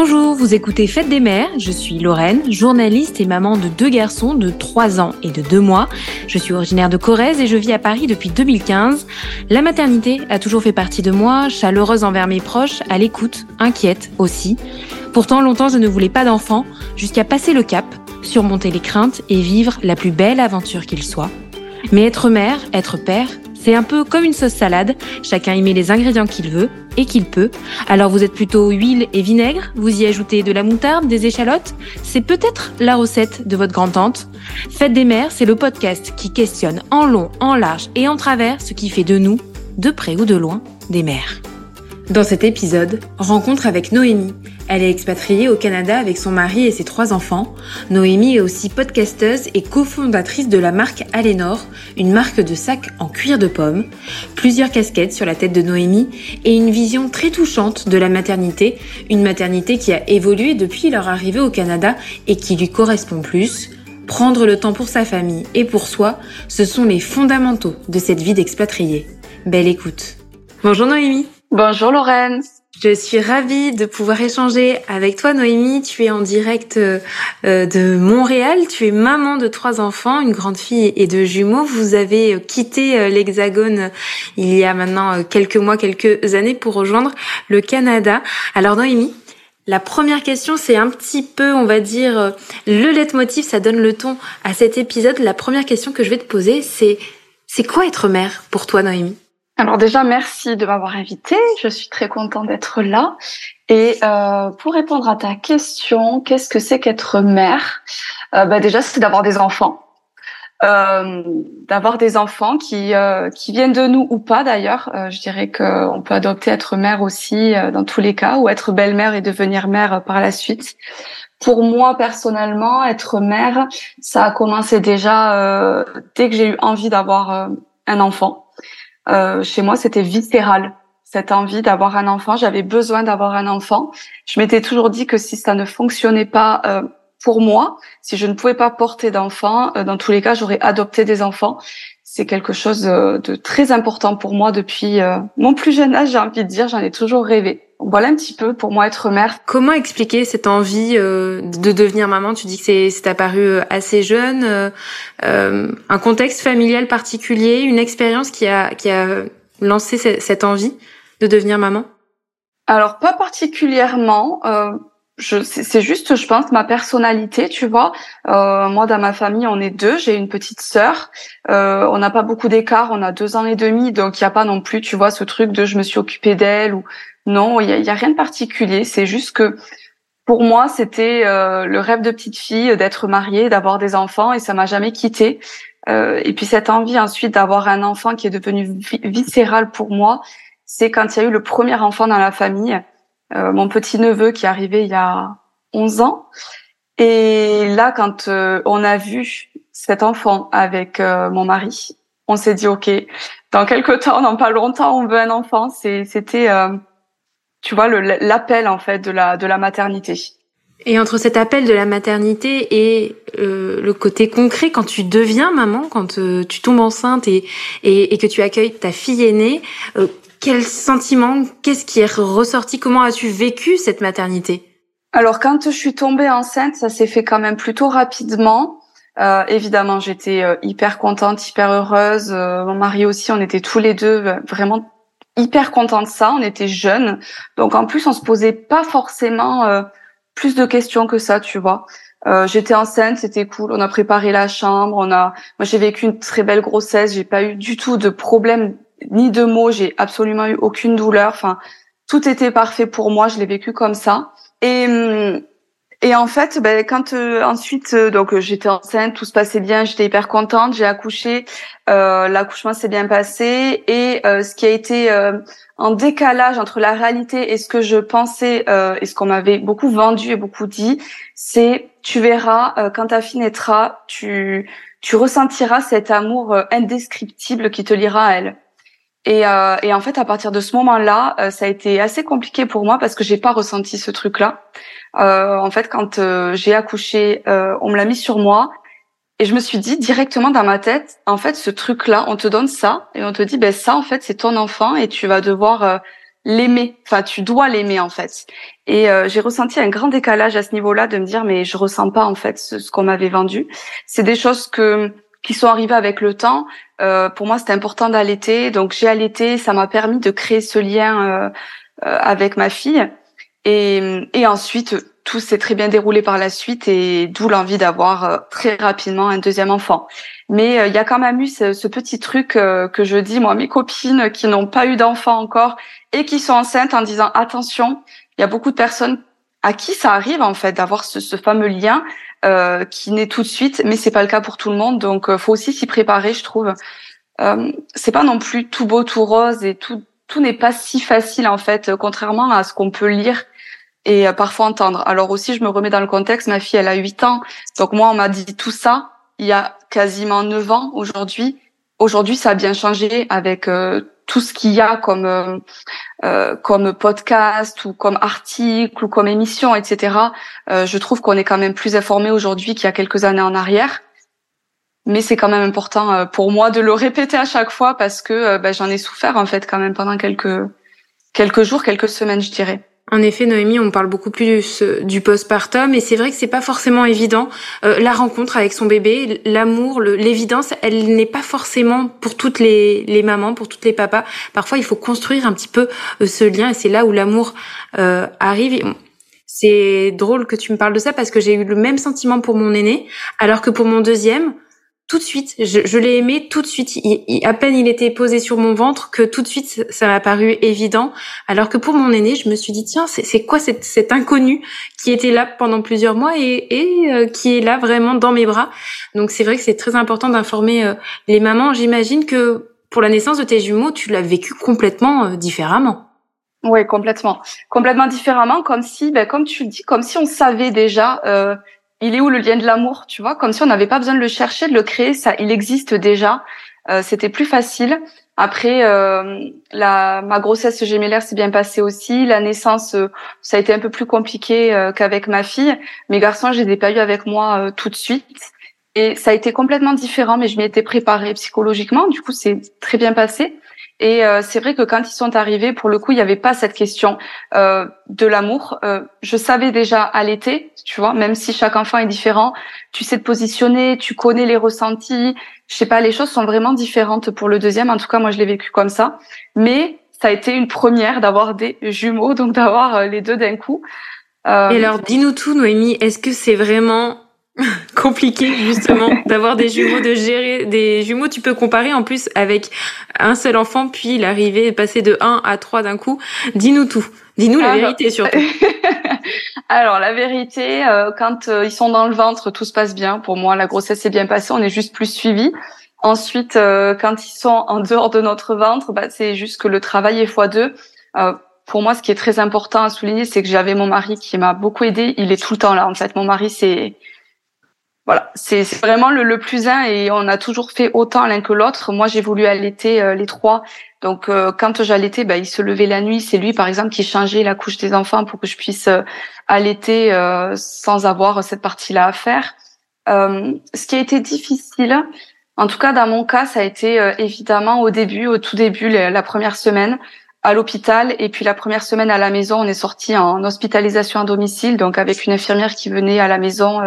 Bonjour, vous écoutez Fête des mères, je suis Lorraine, journaliste et maman de deux garçons de 3 ans et de 2 mois. Je suis originaire de Corrèze et je vis à Paris depuis 2015. La maternité a toujours fait partie de moi, chaleureuse envers mes proches, à l'écoute, inquiète aussi. Pourtant, longtemps, je ne voulais pas d'enfant, jusqu'à passer le cap, surmonter les craintes et vivre la plus belle aventure qu'il soit. Mais être mère, être père, c'est un peu comme une sauce salade, chacun y met les ingrédients qu'il veut et qu'il peut. Alors vous êtes plutôt huile et vinaigre, vous y ajoutez de la moutarde, des échalotes, c'est peut-être la recette de votre grand-tante. Fête des mères, c'est le podcast qui questionne en long, en large et en travers ce qui fait de nous, de près ou de loin, des mères. Dans cet épisode, rencontre avec Noémie. Elle est expatriée au Canada avec son mari et ses trois enfants. Noémie est aussi podcasteuse et cofondatrice de la marque Alénor, une marque de sacs en cuir de pomme. Plusieurs casquettes sur la tête de Noémie et une vision très touchante de la maternité, une maternité qui a évolué depuis leur arrivée au Canada et qui lui correspond plus. Prendre le temps pour sa famille et pour soi, ce sont les fondamentaux de cette vie d'expatrié. Belle écoute. Bonjour Noémie. Bonjour Lorraine. Je suis ravie de pouvoir échanger avec toi Noémie. Tu es en direct euh, de Montréal. Tu es maman de trois enfants, une grande fille et deux jumeaux. Vous avez euh, quitté euh, l'Hexagone il y a maintenant quelques mois, quelques années pour rejoindre le Canada. Alors Noémie, la première question, c'est un petit peu, on va dire, le leitmotiv, ça donne le ton à cet épisode. La première question que je vais te poser, c'est c'est quoi être mère pour toi Noémie? Alors déjà, merci de m'avoir invité. Je suis très contente d'être là. Et euh, pour répondre à ta question, qu'est-ce que c'est qu'être mère? Euh, bah Déjà, c'est d'avoir des enfants. Euh, d'avoir des enfants qui euh, qui viennent de nous ou pas d'ailleurs. Euh, je dirais qu'on peut adopter être mère aussi euh, dans tous les cas, ou être belle-mère et devenir mère par la suite. Pour moi personnellement, être mère, ça a commencé déjà dès que j'ai eu envie d'avoir un enfant. Euh, chez moi, c'était viscéral. Cette envie d'avoir un enfant, j'avais besoin d'avoir un enfant. Je m'étais toujours dit que si ça ne fonctionnait pas euh, pour moi, si je ne pouvais pas porter d'enfants, euh, dans tous les cas, j'aurais adopté des enfants. C'est quelque chose de très important pour moi depuis mon plus jeune âge, j'ai envie de dire, j'en ai toujours rêvé voilà un petit peu pour moi être mère. Comment expliquer cette envie euh, de devenir maman? Tu dis que c'est apparu euh, assez jeune, euh, euh, un contexte familial particulier, une expérience qui a qui a lancé cette envie de devenir maman? Alors pas particulièrement. Euh, c'est juste, je pense, ma personnalité, tu vois. Euh, moi, dans ma famille, on est deux. J'ai une petite sœur. Euh, on n'a pas beaucoup d'écart. On a deux ans et demi, donc il n'y a pas non plus, tu vois, ce truc de je me suis occupée d'elle ou non, il y a, rien de particulier. C'est juste que pour moi, c'était euh, le rêve de petite fille d'être mariée, d'avoir des enfants, et ça m'a jamais quitté. Euh, et puis cette envie ensuite d'avoir un enfant qui est devenu viscéral pour moi, c'est quand il y a eu le premier enfant dans la famille, euh, mon petit neveu qui est arrivé il y a 11 ans. Et là, quand on a vu cet enfant avec mon mari, on s'est dit ok, dans quelques temps, dans pas longtemps, on veut un enfant. C'était tu vois, l'appel en fait de la de la maternité. Et entre cet appel de la maternité et euh, le côté concret, quand tu deviens maman, quand euh, tu tombes enceinte et, et, et, que tu accueilles ta fille aînée, euh, quel sentiment, qu'est-ce qui est ressorti? Comment as-tu vécu cette maternité? Alors quand je suis tombée enceinte, ça s'est fait quand même plutôt rapidement. Euh, évidemment, j'étais hyper contente, hyper heureuse. mon mari aussi, on était tous les deux vraiment hyper content de ça. On était jeunes, donc en plus on se posait pas forcément euh, plus de questions que ça, tu vois. Euh, J'étais enceinte, c'était cool. On a préparé la chambre. On a, moi j'ai vécu une très belle grossesse. J'ai pas eu du tout de problème ni de mots. J'ai absolument eu aucune douleur. Enfin, tout était parfait pour moi. Je l'ai vécu comme ça. Et hum, et en fait, ben, quand euh, ensuite, euh, donc euh, j'étais enceinte, tout se passait bien, j'étais hyper contente, j'ai accouché, euh, l'accouchement s'est bien passé et ce qui a été en décalage entre la réalité et ce que je pensais et ce qu'on m'avait beaucoup vendu et beaucoup dit, c'est tu verras quand ta fille naîtra, tu tu ressentiras cet amour indescriptible qui te lira à elle. Et, euh, et, en fait, à partir de ce moment-là, ça a été assez compliqué pour moi parce que j'ai pas ressenti ce truc-là. Euh, en fait, quand euh, j'ai accouché, euh, on me l'a mis sur moi et je me suis dit directement dans ma tête, en fait, ce truc-là, on te donne ça et on te dit, ben ça, en fait, c'est ton enfant et tu vas devoir l'aimer. Enfin, tu dois l'aimer en fait. Et euh, j'ai ressenti un grand décalage à ce niveau-là de me dire mais je ressens pas en fait ce, qu'on m'avait vendu. C'est des choses que qui sont arrivées avec le temps. Euh, pour moi, c'était important d'allaiter, donc j'ai allaité. Ça m'a permis de créer ce lien euh, avec ma fille. Et, et ensuite, tout s'est très bien déroulé par la suite et d'où l'envie d'avoir très rapidement un deuxième enfant. Mais il y a quand même eu ce, ce petit truc que je dis moi mes copines qui n'ont pas eu d'enfant encore et qui sont enceintes en disant attention, il y a beaucoup de personnes à qui ça arrive en fait d'avoir ce, ce, fameux lien euh, qui naît tout de suite, mais c'est pas le cas pour tout le monde, donc euh, faut aussi s'y préparer, je trouve. Euh, c'est pas non plus tout beau, tout rose et tout tout n'est pas si facile en fait, contrairement à ce qu'on peut lire et euh, parfois entendre. Alors aussi, je me remets dans le contexte. Ma fille, elle a 8 ans, donc moi, on m'a dit tout ça il y a quasiment 9 ans aujourd'hui. Aujourd'hui, ça a bien changé avec euh, tout ce qu'il y a comme euh, euh, comme podcast ou comme article ou comme émission, etc. Euh, je trouve qu'on est quand même plus informé aujourd'hui qu'il y a quelques années en arrière. Mais c'est quand même important euh, pour moi de le répéter à chaque fois parce que ben, j'en ai souffert en fait quand même pendant quelques quelques jours, quelques semaines, je dirais. En effet, Noémie, on parle beaucoup plus du postpartum et c'est vrai que c'est pas forcément évident. Euh, la rencontre avec son bébé, l'amour, l'évidence, elle n'est pas forcément pour toutes les, les, mamans, pour toutes les papas. Parfois, il faut construire un petit peu euh, ce lien et c'est là où l'amour euh, arrive. C'est drôle que tu me parles de ça parce que j'ai eu le même sentiment pour mon aîné, alors que pour mon deuxième, tout de suite. Je, je l'ai aimé tout de suite. Il, à peine il était posé sur mon ventre que tout de suite ça m'a paru évident. Alors que pour mon aîné, je me suis dit tiens, c'est quoi cet, cet, inconnu qui était là pendant plusieurs mois et, et euh, qui est là vraiment dans mes bras? Donc c'est vrai que c'est très important d'informer euh, les mamans. J'imagine que pour la naissance de tes jumeaux, tu l'as vécu complètement euh, différemment. Oui, complètement, complètement différemment, comme si, ben, comme tu le dis, comme si on savait déjà il est où le lien de l'amour, tu vois, comme si on n'avait pas besoin de le chercher, de le créer, ça, il existe déjà. Euh, c'était plus facile. Après, euh, la, ma grossesse gémellaire s'est bien passée aussi. La naissance, euh, ça a été un peu plus compliqué euh, qu'avec ma fille. Mes garçons, je les ai pas eu avec moi euh, tout de suite. Et ça a été complètement différent, mais je m'y étais préparée psychologiquement. Du coup, c'est très bien passé. Et euh, c'est vrai que quand ils sont arrivés, pour le coup, il n'y avait pas cette question euh, de l'amour. Euh, je savais déjà à l'été, tu vois, même si chaque enfant est différent, tu sais te positionner, tu connais les ressentis. Je sais pas, les choses sont vraiment différentes pour le deuxième. En tout cas, moi, je l'ai vécu comme ça. Mais ça a été une première d'avoir des jumeaux, donc d'avoir euh, les deux d'un coup. Et alors, dis-nous tout, Noémie. Est-ce que c'est vraiment compliqué justement d'avoir des jumeaux, de gérer des jumeaux. Tu peux comparer en plus avec un seul enfant, puis l'arrivée passer de 1 à 3 d'un coup. Dis-nous tout. Dis-nous la vérité surtout. Alors la vérité, euh, quand euh, ils sont dans le ventre, tout se passe bien. Pour moi, la grossesse est bien passée. On est juste plus suivi. Ensuite, euh, quand ils sont en dehors de notre ventre, bah, c'est juste que le travail est fois deux. pour moi, ce qui est très important à souligner, c'est que j'avais mon mari qui m'a beaucoup aidé. Il est tout le temps là. En fait, mon mari, c'est voilà, c'est vraiment le, le, plus un et on a toujours fait autant l'un que l'autre. Moi, j'ai voulu allaiter euh, les trois. Donc, euh, quand j'allaitais, bah, il se levait la nuit. C'est lui, par exemple, qui changeait la couche des enfants pour que je puisse euh, allaiter sans avoir cette partie-là à faire. ce qui a été difficile, en tout cas dans mon cas, ça a été évidemment au début, au tout début, la première semaine à l'hôpital et puis la première semaine à la maison, on est sorti en hospitalisation à domicile, donc avec une infirmière qui venait à la maison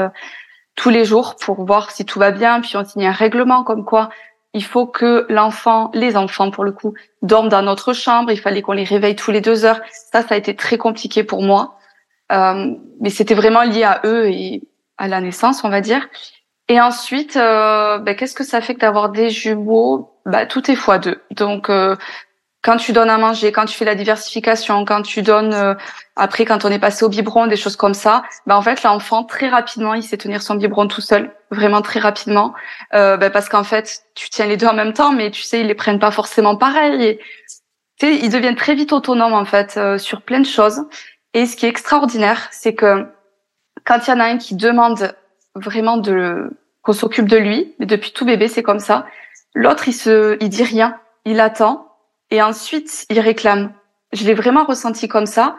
tous les jours pour voir si tout va bien. Puis on signe un règlement comme quoi il faut que l'enfant, les enfants pour le coup, dorment dans notre chambre. Il fallait qu'on les réveille tous les deux heures. Ça, ça a été très compliqué pour moi. Euh, mais c'était vraiment lié à eux et à la naissance, on va dire. Et ensuite, euh, ben, qu'est-ce que ça fait que d'avoir des jumeaux? Bah, Tout est fois deux. Donc, euh, quand tu donnes à manger, quand tu fais la diversification, quand tu donnes euh, après quand on est passé au biberon, des choses comme ça, bah en fait l'enfant très rapidement il sait tenir son biberon tout seul, vraiment très rapidement, euh, bah, parce qu'en fait tu tiens les deux en même temps, mais tu sais ils les prennent pas forcément pareil. Et, ils deviennent très vite autonomes en fait euh, sur plein de choses. Et ce qui est extraordinaire, c'est que quand il y en a un qui demande vraiment de qu'on s'occupe de lui, mais depuis tout bébé c'est comme ça, l'autre il se il dit rien, il attend et ensuite il réclame. Je l'ai vraiment ressenti comme ça.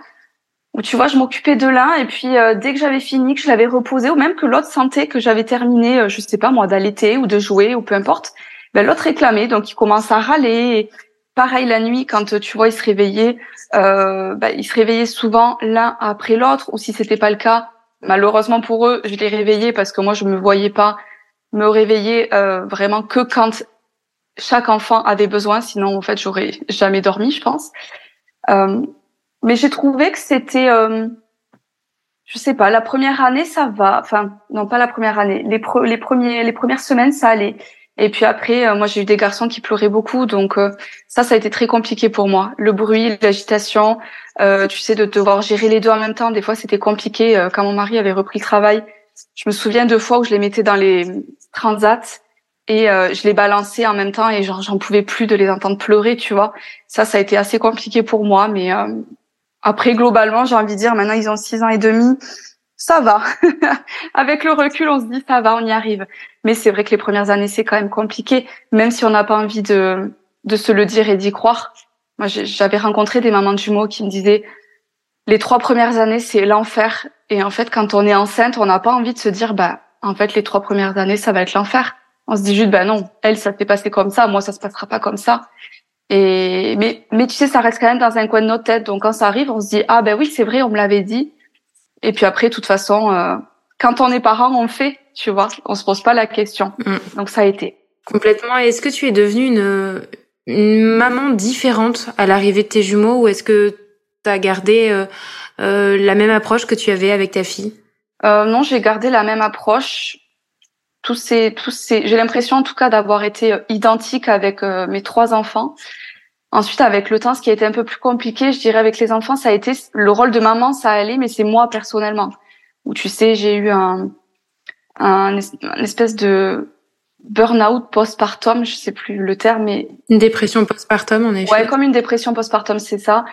Où tu vois, je m'occupais de l'un et puis euh, dès que j'avais fini, que je l'avais reposé, ou même que l'autre sentait que j'avais terminé, euh, je sais pas moi, d'allaiter ou de jouer ou peu importe, ben l'autre réclamait, donc il commence à râler. pareil la nuit quand tu vois ils se réveillaient, euh, bah, ils se réveillaient souvent l'un après l'autre, ou si c'était pas le cas, malheureusement pour eux, je les réveillais parce que moi je me voyais pas me réveiller euh, vraiment que quand chaque enfant avait besoin, sinon en fait j'aurais jamais dormi, je pense. Euh, mais j'ai trouvé que c'était, euh, je sais pas, la première année ça va, enfin non pas la première année, les, premiers, les premières semaines ça allait. Et puis après, euh, moi j'ai eu des garçons qui pleuraient beaucoup, donc euh, ça, ça a été très compliqué pour moi. Le bruit, l'agitation, euh, tu sais, de devoir gérer les deux en même temps. Des fois, c'était compliqué. quand mon mari avait repris le travail, je me souviens deux fois où je les mettais dans les transats et je les balançais en même temps et genre j'en pouvais plus de les entendre pleurer, tu vois. Ça, ça a été assez compliqué pour moi, mais après globalement, j'ai envie de dire, maintenant ils ont six ans et demi ça va. Avec le recul, on se dit ça va, on y arrive. Mais c'est vrai que les premières années, c'est quand même compliqué, même si on n'a pas envie de, de se le dire et d'y croire. Moi, j'avais rencontré des mamans de jumeaux qui me disaient les trois premières années, c'est l'enfer. Et en fait, quand on est enceinte, on n'a pas envie de se dire, bah, en fait, les trois premières années, ça va être l'enfer. On se dit juste, bah non, elle, ça s'est passé comme ça, moi, ça se passera pas comme ça. Et mais, mais tu sais, ça reste quand même dans un coin de notre tête. Donc quand ça arrive, on se dit, ah ben oui, c'est vrai, on me l'avait dit. Et puis après, de toute façon, euh, quand on est parent, on le fait, tu vois. On se pose pas la question. Mm. Donc ça a été. Complètement. Est-ce que tu es devenue une, une maman différente à l'arrivée de tes jumeaux ou est-ce que tu as gardé euh, euh, la même approche que tu avais avec ta fille? Euh, Non, j'ai gardé la même approche. Tous ces, tous ces, j'ai l'impression en tout cas d'avoir été identique avec mes trois enfants. Ensuite, avec le temps, ce qui a été un peu plus compliqué, je dirais, avec les enfants, ça a été le rôle de maman, ça allait, mais c'est moi personnellement. Où tu sais, j'ai eu un, un, espèce de burn-out postpartum, je sais plus le terme, mais une dépression postpartum, en effet. Ouais, comme une dépression postpartum, c'est ça.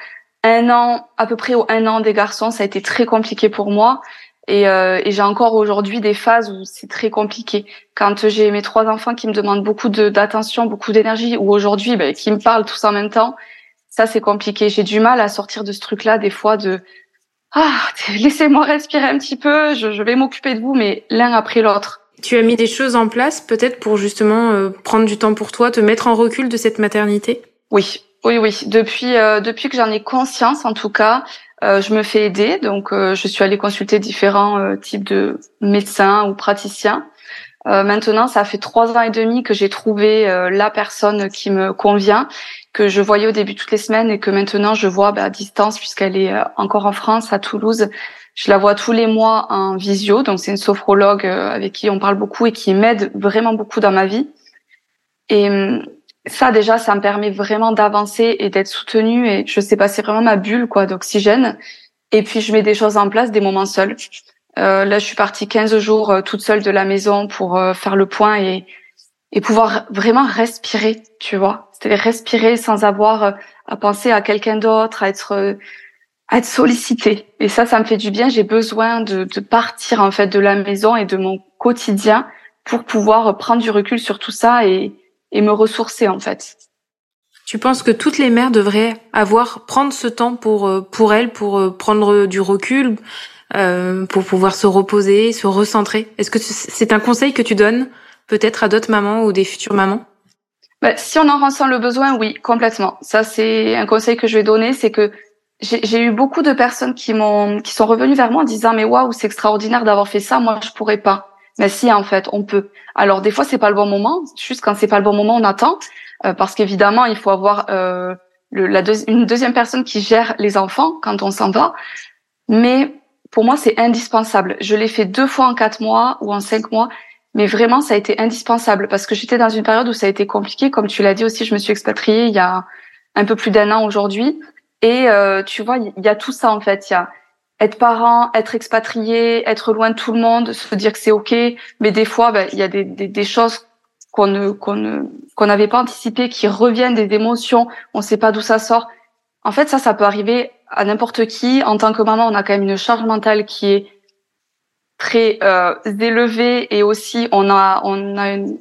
Un an, à peu près au un an des garçons, ça a été très compliqué pour moi. Et, euh, et j'ai encore aujourd'hui des phases où c'est très compliqué. Quand j'ai mes trois enfants qui me demandent beaucoup d'attention, beaucoup d'énergie, ou aujourd'hui ben, qui me parlent tous en même temps, ça c'est compliqué. J'ai du mal à sortir de ce truc-là des fois de ah laissez-moi respirer un petit peu, je, je vais m'occuper de vous, mais l'un après l'autre. Tu as mis des choses en place peut-être pour justement euh, prendre du temps pour toi, te mettre en recul de cette maternité? Oui, oui, oui. Depuis euh, depuis que j'en ai conscience, en tout cas, euh, je me fais aider, donc euh, je suis allée consulter différents euh, types de médecins ou praticiens. maintenant, ça fait trois ans et demi que j'ai trouvé la personne qui me convient, que je voyais au début toutes les semaines et que maintenant je vois bah, à distance puisqu'elle est encore en France, à Toulouse. Je la vois tous les mois en visio, donc c'est une sophrologue avec qui on parle beaucoup et qui m'aide vraiment beaucoup dans ma vie. Et hum, ça déjà, ça me permet vraiment d'avancer et d'être soutenue et je sais pas, c'est vraiment ma bulle quoi d'oxygène. Et puis je mets des choses en place, des moments seuls. Euh, là, je suis partie 15 jours euh, toute seule de la maison pour euh, faire le point et et pouvoir vraiment respirer, tu vois. C'est-à-dire respirer sans avoir euh, à penser à quelqu'un d'autre, à être à être sollicité. Et ça, ça me fait du bien. J'ai besoin de, de partir en fait de la maison et de mon quotidien pour pouvoir prendre du recul sur tout ça et et me ressourcer en fait. Tu penses que toutes les mères devraient avoir prendre ce temps pour euh, pour elles pour euh, prendre du recul euh, pour pouvoir se reposer, se recentrer? Est-ce que c'est un conseil que tu donnes peut-être à d'autres mamans ou des futures mamans? Bah, si on en ressent le besoin, oui, complètement. Ça c'est un conseil que je vais donner, c'est que j'ai eu beaucoup de personnes qui m'ont qui sont revenues vers moi en disant mais waouh c'est extraordinaire d'avoir fait ça, moi je pourrais pas. Mais si, en fait, on peut. Alors des fois, c'est pas le bon moment. Juste quand c'est pas le bon moment, on attend, euh, parce qu'évidemment, il faut avoir euh, le, la une deuxième personne qui gère les enfants quand on s'en va. Mais pour moi, c'est indispensable. Je l'ai fait deux fois en quatre mois ou en cinq mois, mais vraiment, ça a été indispensable parce que j'étais dans une période où ça a été compliqué. Comme tu l'as dit aussi, je me suis expatriée il y a un peu plus d'un an aujourd'hui. Et euh, tu vois, il y a tout ça en fait. Il y a être parent, être expatrié, être loin de tout le monde, se dire que c'est ok, mais des fois, ben, il y a des, des, choses qu'on ne qu'on ne qu'on n'avait pas anticipées, qui reviennent, des émotions, on ne sait pas d'où ça sort. En fait, ça, ça peut arriver à n'importe qui. En tant que maman, on a quand même une charge mentale qui est très euh, élevée et aussi on a on a une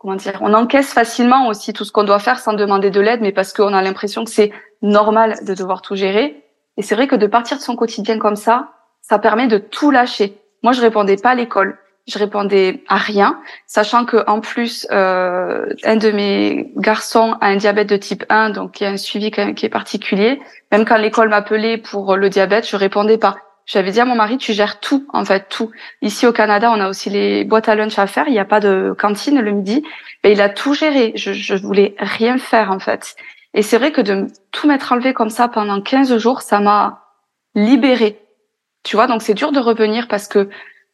comment dire, on encaisse facilement aussi tout ce qu'on doit faire sans demander de l'aide, mais parce qu'on a l'impression que c'est normal de devoir tout gérer. Et c'est vrai que de partir de son quotidien comme ça, ça permet de tout lâcher. Moi, je répondais pas à l'école. je répondais à rien, sachant que en plus euh, un de mes garçons a un diabète de type 1, donc il y a un suivi qui est particulier. Même quand l'école m'appelait pour le diabète, je répondais pas. J'avais dit à mon mari, tu gères tout, en fait, tout. Ici au Canada, on a aussi les boîtes à lunch à faire. Il n'y a pas de cantine le midi. Mais il a tout géré. Je, je voulais rien faire, en fait. Et c'est vrai que de tout m'être enlevé comme ça pendant 15 jours, ça m'a libérée. Tu vois, donc c'est dur de revenir parce que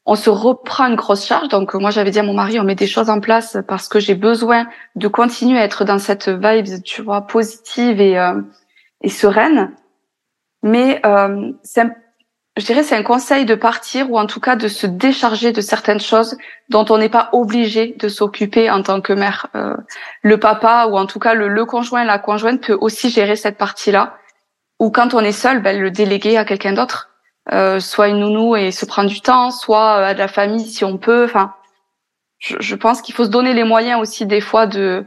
on se reprend une grosse charge. Donc moi j'avais dit à mon mari, on met des choses en place parce que j'ai besoin de continuer à être dans cette vibe, tu vois, positive et, euh, et sereine. Mais euh, c'est, je dirais, c'est un conseil de partir ou en tout cas de se décharger de certaines choses dont on n'est pas obligé de s'occuper en tant que mère. Euh, le papa ou en tout cas le, le conjoint, la conjointe peut aussi gérer cette partie-là. Ou quand on est seul, ben, le déléguer à quelqu'un d'autre euh, soit une nounou et se prendre du temps, soit euh, à de la famille si on peut. Enfin, je, je pense qu'il faut se donner les moyens aussi des fois de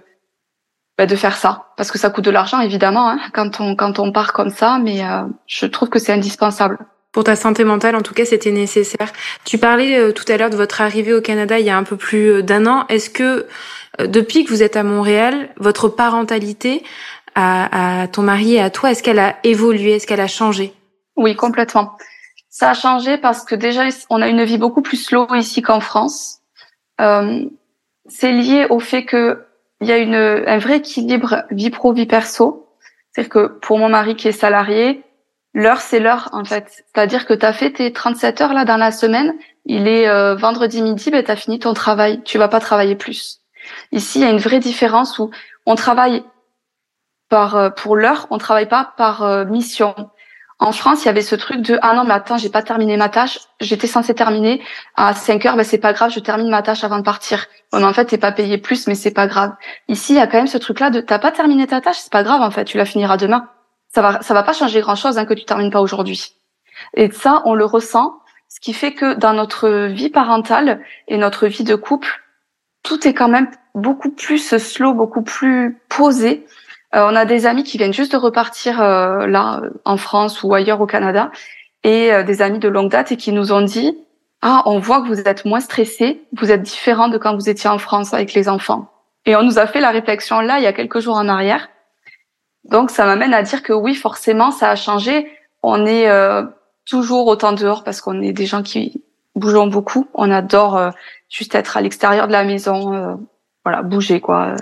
bah, de faire ça, parce que ça coûte de l'argent évidemment hein, quand on quand on part comme ça, mais euh, je trouve que c'est indispensable. Pour ta santé mentale, en tout cas, c'était nécessaire. Tu parlais tout à l'heure de votre arrivée au Canada il y a un peu plus d'un an. Est-ce que depuis que vous êtes à Montréal, votre parentalité à, ton mari et à toi, est-ce qu'elle a évolué, est-ce qu'elle a changé? Oui, complètement. Ça a changé parce que déjà, on a une vie beaucoup plus slow ici qu'en France. Euh, c'est lié au fait que il y a une, un vrai équilibre vie pro vie perso. C'est-à-dire que pour mon mari qui est salarié, l'heure c'est l'heure en fait. C'est-à-dire que tu as fait tes 37 heures là dans la semaine, il est euh, vendredi midi, ben tu fini ton travail, tu vas pas travailler plus. Ici, il y a une vraie différence où on travaille par euh, pour l'heure, on travaille pas par euh, mission. En France, il y avait ce truc de ah non mais attends, j'ai pas terminé ma tâche, j'étais censée terminer à 5 heures, ben c'est pas grave, je termine ma tâche avant de partir. Bon, en fait, t'es pas payé plus, mais c'est pas grave. Ici, il y a quand même ce truc-là de t'as pas terminé ta tâche, c'est pas grave en fait, tu la finiras demain. Ça va, ça va pas changer grand-chose hein, que tu termines pas aujourd'hui. Et ça, on le ressent, ce qui fait que dans notre vie parentale et notre vie de couple, tout est quand même beaucoup plus slow, beaucoup plus posé euh, on a des amis qui viennent juste de repartir euh, là en France ou ailleurs au Canada et euh, des amis de longue date et qui nous ont dit ah on voit que vous êtes moins stressé, vous êtes différent de quand vous étiez en France avec les enfants. Et on nous a fait la réflexion là il y a quelques jours en arrière. Donc ça m'amène à dire que oui forcément ça a changé. On est toujours autant dehors parce qu'on est des gens qui bougeons beaucoup. On adore juste être à l'extérieur de la maison, voilà bouger quoi,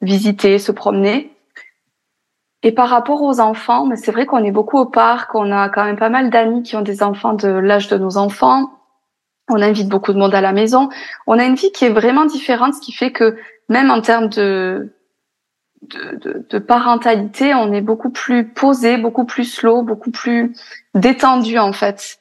visiter, se promener. Et par rapport aux enfants, c'est vrai qu'on est beaucoup au parc, on a quand même pas mal d'amis qui ont des enfants de l'âge de nos enfants. On invite beaucoup de monde à la maison. On a une vie qui est vraiment différente, ce qui fait que même en termes de, de, de, de parentalité, on est beaucoup plus posé, beaucoup plus slow, beaucoup plus détendu en fait.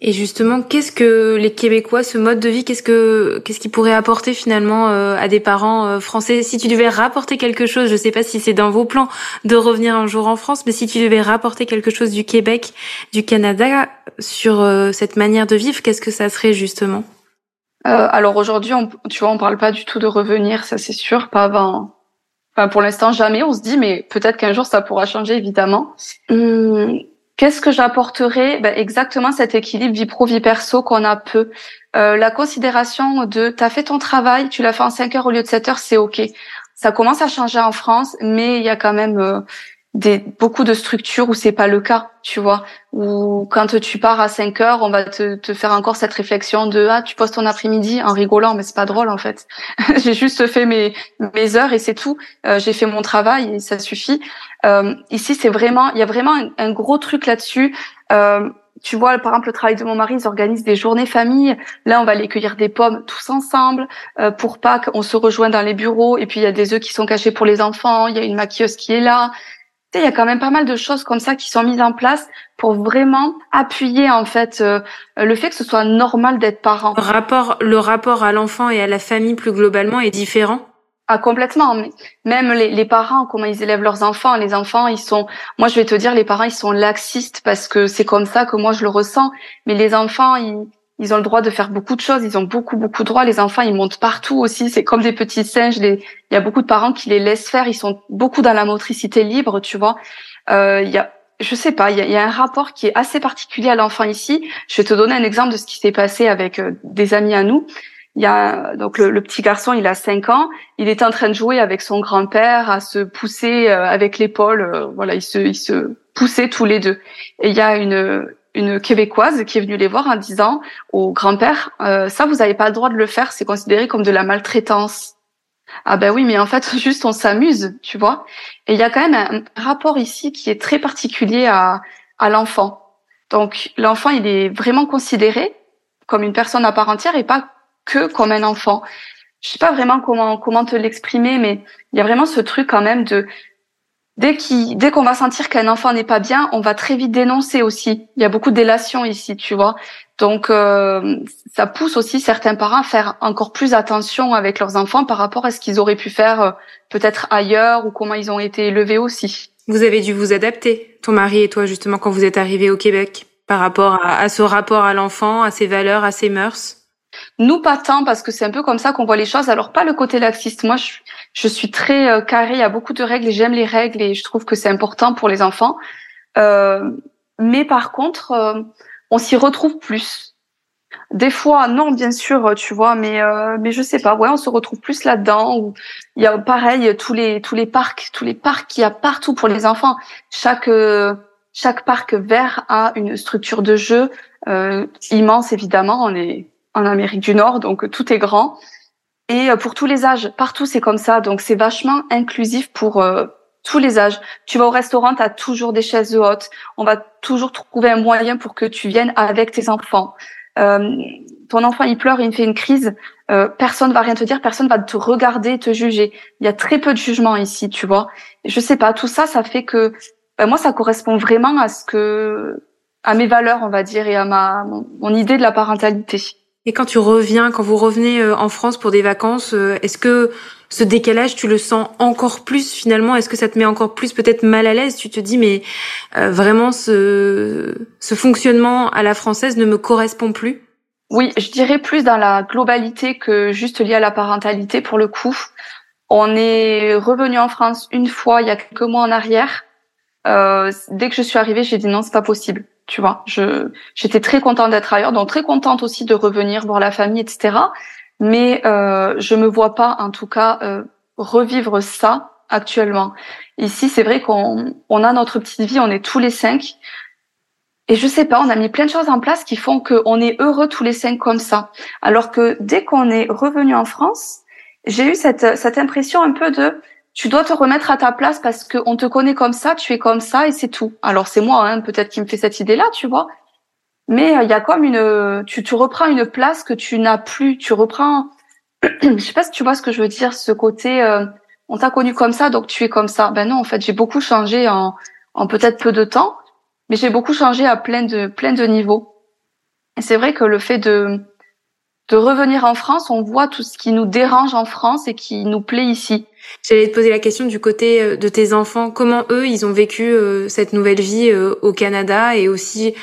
Et justement, qu'est-ce que les Québécois, ce mode de vie, qu'est-ce que qu'est-ce qui pourrait apporter finalement euh, à des parents euh, français? Si tu devais rapporter quelque chose, je sais pas si c'est dans vos plans de revenir un jour en France, mais si tu devais rapporter quelque chose du Québec, du Canada sur euh, cette manière de vivre, qu'est-ce que ça serait justement? Alors aujourd'hui, on, tu vois, on parle pas du tout de revenir, ça c'est sûr, pas avant. Pour l'instant, jamais. On se dit, mais peut-être qu'un jour ça pourra changer, évidemment. Hum, Qu'est-ce que j'apporterais ben Exactement cet équilibre vie pro vie perso qu'on a peu. Euh, la considération de t'as fait ton travail, tu l'as fait en 5 heures au lieu de 7 heures, c'est ok. Ça commence à changer en France, mais il y a quand même euh, des beaucoup de structures où c'est pas le cas, tu vois. Où quand tu pars à 5 heures, on va te, te faire encore cette réflexion de ah tu poses ton après-midi en rigolant, mais c'est pas drôle en fait. j'ai juste fait mes mes heures et c'est tout. Euh, j'ai fait mon travail et ça suffit. Euh, ici c'est vraiment il y a vraiment un, gros truc là-dessus. Euh, tu vois, par exemple, le travail de mon mari, ils organisent des journées famille. Là, on va aller cueillir des pommes tous ensemble. Euh, pour Pâques, on se rejoint dans les bureaux. Et puis, il y a des œufs qui sont cachés pour les enfants. Il y a une maquilleuse qui est là il y a quand même pas mal de choses comme ça qui sont mises en place pour vraiment appuyer en fait euh, le fait que ce soit normal d'être parent. Le rapport, le rapport à l'enfant et à la famille plus globalement est différent? Ah complètement. Même les, les, parents, comment ils élèvent leurs enfants. Les enfants, ils sont. Moi, je vais te dire, les parents, ils sont laxistes parce que c'est comme ça que moi je le ressens. Mais les enfants, ils, ils ont le droit de faire beaucoup de choses, ils ont beaucoup beaucoup de droits. Les enfants, ils montent partout aussi. C'est comme des petits singes. Il y a beaucoup de parents qui les laissent faire. Ils sont beaucoup dans la motricité libre, tu vois. Euh, il y a, je sais pas, il y a, y a, un rapport qui est assez particulier à l'enfant ici. Je vais te donner un exemple de ce qui s'est passé avec euh, des amis à nous. il y a donc le, petit garçon, il a 5 ans, il est en train de jouer avec son grand-père, à se pousser euh, avec l'épaule, euh, voilà, ils se, ils se poussaient tous les deux. Et il y a une une québécoise qui est venue les voir en disant au grand-père, euh, ça vous n'avez pas le droit de le faire, c'est considéré comme de la maltraitance. Ah ben oui, mais en fait, juste on s'amuse, tu vois. Et il y a quand même un rapport ici qui est très particulier à, à l'enfant. Donc l'enfant, il est vraiment considéré comme une personne à part entière et pas que comme un enfant. Je sais pas vraiment comment comment te l'exprimer, mais il y a vraiment ce truc quand même de dès qu'on dès qu'on va sentir qu'un enfant n'est pas bien, on va très vite dénoncer aussi. Il y a beaucoup d'élations ici, tu vois. Donc euh, ça pousse aussi certains parents à faire encore plus attention avec leurs enfants par rapport à ce qu'ils auraient pu faire euh, peut-être ailleurs ou comment ils ont été élevés aussi. Vous avez dû vous adapter, ton mari et toi justement quand vous êtes arrivés au Québec par rapport à ce rapport à l'enfant, à ses valeurs, à ses mœurs. Nous, pas tant, parce que c'est un peu comme ça qu'on voit les choses. Alors, pas le côté laxiste. Moi, je, je suis très euh, carré. Il y a beaucoup de règles et j'aime les règles et je trouve que c'est important pour les enfants. Euh, mais par contre, euh, on s'y retrouve plus. Des fois, non, bien sûr, tu vois, mais euh, mais je sais pas. Ouais, on se retrouve plus là-dedans. Il y a pareil tous les tous les parcs, tous les parcs qu'il y a partout pour les enfants. Chaque chaque parc vert a une structure de jeu immense, évidemment. On est en Amérique du Nord, donc tout est grand. Et euh, pour tous les âges, partout c'est comme ça, donc c'est vachement inclusif pour euh, tous les âges. Tu vas au restaurant, tu as toujours des chaises hautes, on va toujours trouver un moyen pour que tu viennes avec tes enfants. Euh, ton enfant il pleure, il fait une crise, euh, personne va rien te dire, personne va te regarder, te juger. Il y a très peu de jugement ici, tu vois. Je sais pas, tout ça, ça fait que ben, moi ça correspond vraiment à ce que à mes valeurs, on va dire, et à ma mon idée de la parentalité. Et quand tu reviens, quand vous revenez euh, en France pour des vacances, euh, est-ce que ce décalage, tu le sens encore plus finalement? Est-ce que ça te met encore plus peut-être mal à l'aise? Tu te dis mais euh, vraiment ce, ce fonctionnement à la française ne me correspond plus? Oui, je dirais plus dans la globalité que juste lié à la parentalité pour le coup. On est revenu en France une fois il y a quelques mois en arrière. Euh, dès que je suis arrivée, j'ai dit non, c'est pas possible tu vois. Je j'étais très contente d'être ailleurs, donc très contente aussi de revenir voir la famille, etc. Mais euh, je me vois pas, en tout cas, euh, revivre ça actuellement. Ici, c'est vrai qu'on on a notre petite vie, on est tous les cinq. Et je sais pas, on a mis plein de choses en place qui font qu'on est heureux tous les cinq comme ça. Alors que dès qu'on est revenu en France, j'ai eu cette, cette impression un peu de tu dois te remettre à ta place parce qu'on te connaît comme ça, tu es comme ça et c'est tout. Alors c'est moi, hein, peut-être qui me fait cette idée-là, tu vois. Mais euh, il y a comme une, tu, reprends une place que tu n'as plus. Tu reprends, je sais pas si tu vois ce que je veux dire, ce côté, euh, on t'a connu comme ça, donc tu es comme ça. Ben non, en fait, j'ai beaucoup changé en, en peut-être peu de temps, mais j'ai beaucoup changé à plein de, plein de niveaux. Et c'est vrai que le fait de, de revenir en France, on voit tout ce qui nous dérange en France et qui nous plaît ici. J'allais te poser la question du côté euh, de tes enfants. Comment eux, ils ont vécu euh, cette nouvelle vie euh, au Canada et aussi,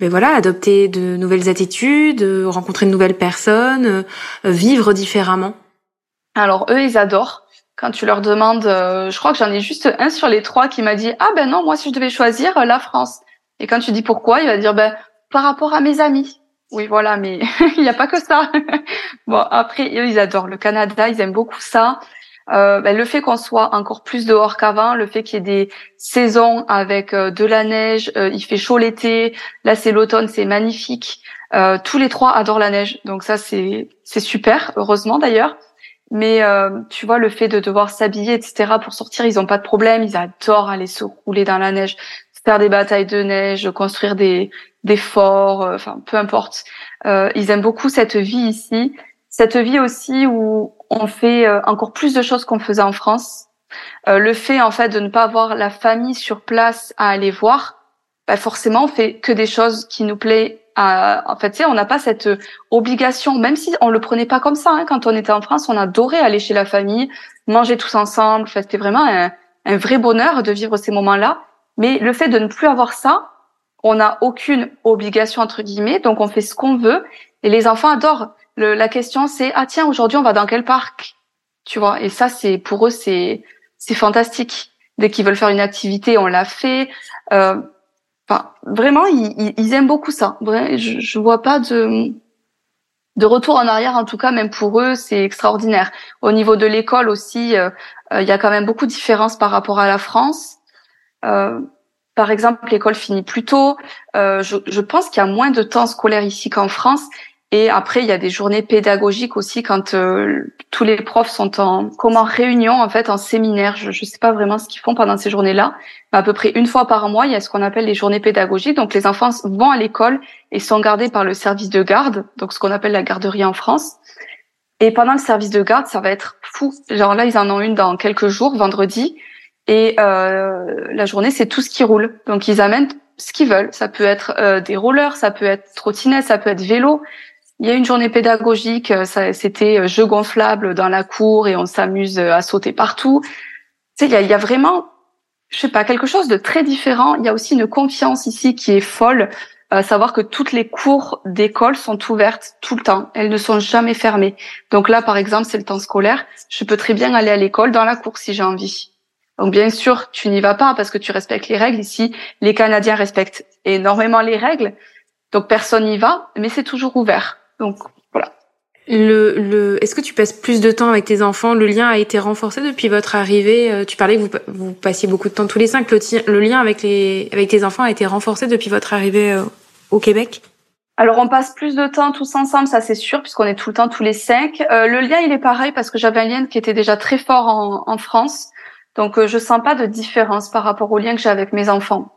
ben voilà, adopter de nouvelles attitudes, rencontrer de nouvelles personnes, vivre différemment? Alors eux, ils adorent. Quand tu leur demandes, je crois que j'en ai juste un sur les trois qui m'a dit ah ben non, moi si je devais choisir la France. Et quand tu dis pourquoi, il va dire ben par rapport à mes amis. Oui, voilà, mais il n'y a pas que ça. bon, après, eux, ils adorent le Canada, ils aiment beaucoup ça. Euh, ben, le fait qu'on soit encore plus dehors qu'avant, le fait qu'il y ait des saisons avec euh, de la neige, euh, il fait chaud l'été, là c'est l'automne, c'est magnifique. Euh, tous les trois adorent la neige, donc ça c'est c'est super, heureusement d'ailleurs. Mais tu vois le fait de devoir s'habiller, etc. pour sortir, ils ont pas de problème, ils adorent aller se rouler dans la neige, faire des batailles de neige, construire des des forts, enfin peu importe. ils aiment beaucoup cette vie ici cette vie aussi où on fait euh, encore plus de choses qu'on faisait en France. Euh, le fait en fait de ne pas avoir la famille sur place à aller voir, bah forcément on fait que des choses qui nous plaît. À... En fait, tu sais, on n'a pas cette obligation, même si on le prenait pas comme ça. Hein, quand on était en France, on adorait aller chez la famille, manger tous ensemble. Enfin, c'était vraiment un, un vrai bonheur de vivre ces moments-là. Mais le fait de ne plus avoir ça, on n'a aucune obligation entre guillemets, donc on fait ce qu'on veut. Et les enfants adorent la question c'est ah tiens aujourd'hui on va dans quel parc? Tu vois? Et ça c'est pour eux c'est c'est fantastique dès qu'ils veulent faire une activité on l'a fait euh, enfin vraiment ils, ils, aiment beaucoup ça je, je vois pas de de retour en arrière, en tout cas, même pour eux, c'est extraordinaire. Au niveau de l'école aussi, euh, euh, il y a quand même beaucoup de différences par rapport à la France. Euh, par exemple, l'école finit plus tôt. Je, je, pense qu'il y a moins de temps scolaire ici qu'en France. Et après, il y a des journées pédagogiques aussi quand euh, tous les profs sont en comme en réunion en fait en séminaire. Je ne sais pas vraiment ce qu'ils font pendant ces journées-là. Mais à peu près une fois par mois, il y a ce qu'on appelle les journées pédagogiques. Donc les enfants vont à l'école et sont gardés par le service de garde, donc ce qu'on appelle la garderie en France. Et pendant le service de garde, ça va être fou. Genre là, ils en ont une dans quelques jours, vendredi. Et euh, la journée, c'est tout ce qui roule. Donc ils amènent ce qu'ils veulent. Ça peut être euh, des rollers, ça peut être trottinette, ça peut être vélo. Il y a une journée pédagogique, euh, c'était euh, jeu gonflable dans la cour et on s'amuse euh, à sauter partout. Tu sais, il y a, il y a vraiment, je sais pas, quelque chose de très différent. Il y a aussi une confiance ici qui est folle, à savoir que toutes les cours d'école sont ouvertes tout le temps. Elles ne sont jamais fermées. Donc là, par exemple, c'est le temps scolaire. Je peux très bien aller à l'école dans la cour si j'ai envie. Donc bien sûr, tu n'y vas pas parce que tu respectes les règles. Ici, les Canadiens respectent énormément les règles. Donc personne n'y va, mais c'est toujours ouvert. Donc voilà. Le, le, Est-ce que tu passes plus de temps avec tes enfants? Le lien a été renforcé depuis votre arrivée. Euh, tu parlais que vous, vous passiez beaucoup de temps tous les cinq. Le, le lien avec, les, avec tes enfants a été renforcé depuis votre arrivée euh, au Québec? Alors on passe plus de temps tous ensemble, ça c'est sûr, puisqu'on est tout le temps tous les cinq. Euh, le lien il est pareil parce que j'avais un lien qui était déjà très fort en, en France, donc je sens pas de différence par rapport au lien que j'ai avec mes enfants.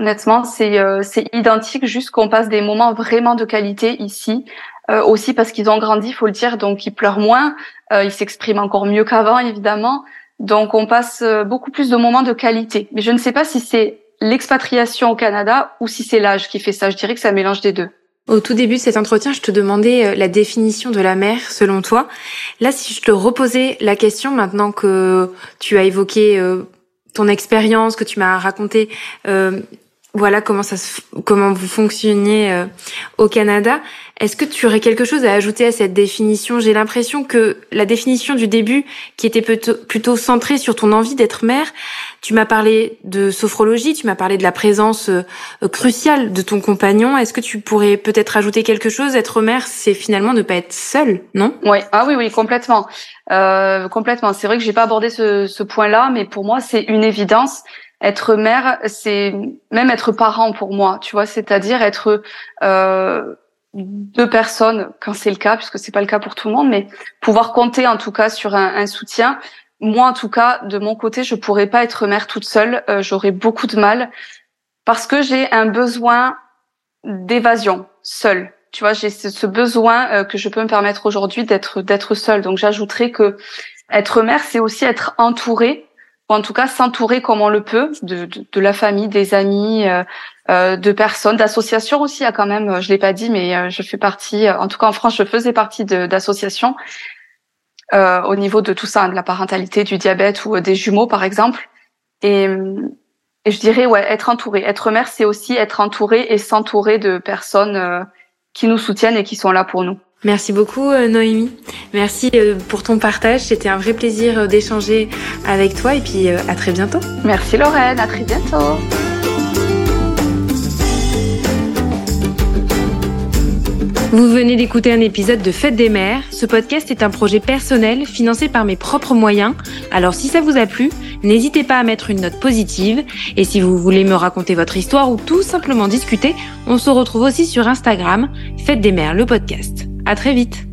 Honnêtement, c'est euh, identique, juste qu'on passe des moments vraiment de qualité ici. Euh, aussi parce qu'ils ont grandi, il faut le dire, donc ils pleurent moins, euh, ils s'expriment encore mieux qu'avant, évidemment. Donc on passe euh, beaucoup plus de moments de qualité. Mais je ne sais pas si c'est l'expatriation au Canada ou si c'est l'âge qui fait ça. Je dirais que c'est un mélange des deux. Au tout début de cet entretien, je te demandais euh, la définition de la mère selon toi. Là, si je te reposais la question maintenant que tu as évoqué ton expérience, que tu m'as raconté euh, voilà comment ça se, comment vous fonctionniez euh, au Canada. Est-ce que tu aurais quelque chose à ajouter à cette définition? J'ai l'impression que la définition du début, qui était plutôt, centrée sur ton envie d'être mère, tu m'as parlé de sophrologie, tu m'as parlé de la présence euh, cruciale de ton compagnon. Est-ce que tu pourrais peut-être ajouter quelque chose? Être mère, c'est finalement ne pas être seule, non? Oui, ah oui, oui, complètement, euh, complètement. C'est vrai que j'ai pas abordé ce, ce point-là, mais pour moi, c'est une évidence être mère, c'est même être parent pour moi, tu vois, c'est-à-dire être euh, deux personnes quand c'est le cas, puisque c'est pas le cas pour tout le monde, mais pouvoir compter en tout cas sur un, un soutien. Moi, en tout cas, de mon côté, je pourrais pas être mère toute seule. Euh, J'aurais beaucoup de mal parce que j'ai un besoin d'évasion seule. Tu vois, j'ai ce besoin euh, que je peux me permettre aujourd'hui d'être d'être seule. Donc, j'ajouterais que être mère, c'est aussi être entourée ou en tout cas s'entourer comme on le peut de, la famille, des amis, euh, euh de personnes, d'associations aussi. Il y a quand même, je l'ai pas dit, mais euh, je fais partie. En tout cas, en France, je faisais partie d'associations euh, au niveau de tout ça, de la parentalité, du diabète ou des jumeaux, par exemple. Et, et je dirais, ouais, être entouré. Être mère, c'est aussi être entouré et s'entourer de personnes qui nous soutiennent et qui sont là pour nous. Merci beaucoup euh, Noémie. Merci euh, pour ton partage. C'était un vrai plaisir euh, d'échanger avec toi et puis à très bientôt. Merci Lorraine, à très bientôt. Vous venez d'écouter un épisode de Fête des mères. Ce podcast est un projet personnel financé par mes propres moyens. Alors si ça vous a plu, n'hésitez pas à mettre une note positive. Et si vous voulez me raconter votre histoire ou tout simplement discuter, on se retrouve aussi sur Instagram, Fête des mères, le podcast. À très vite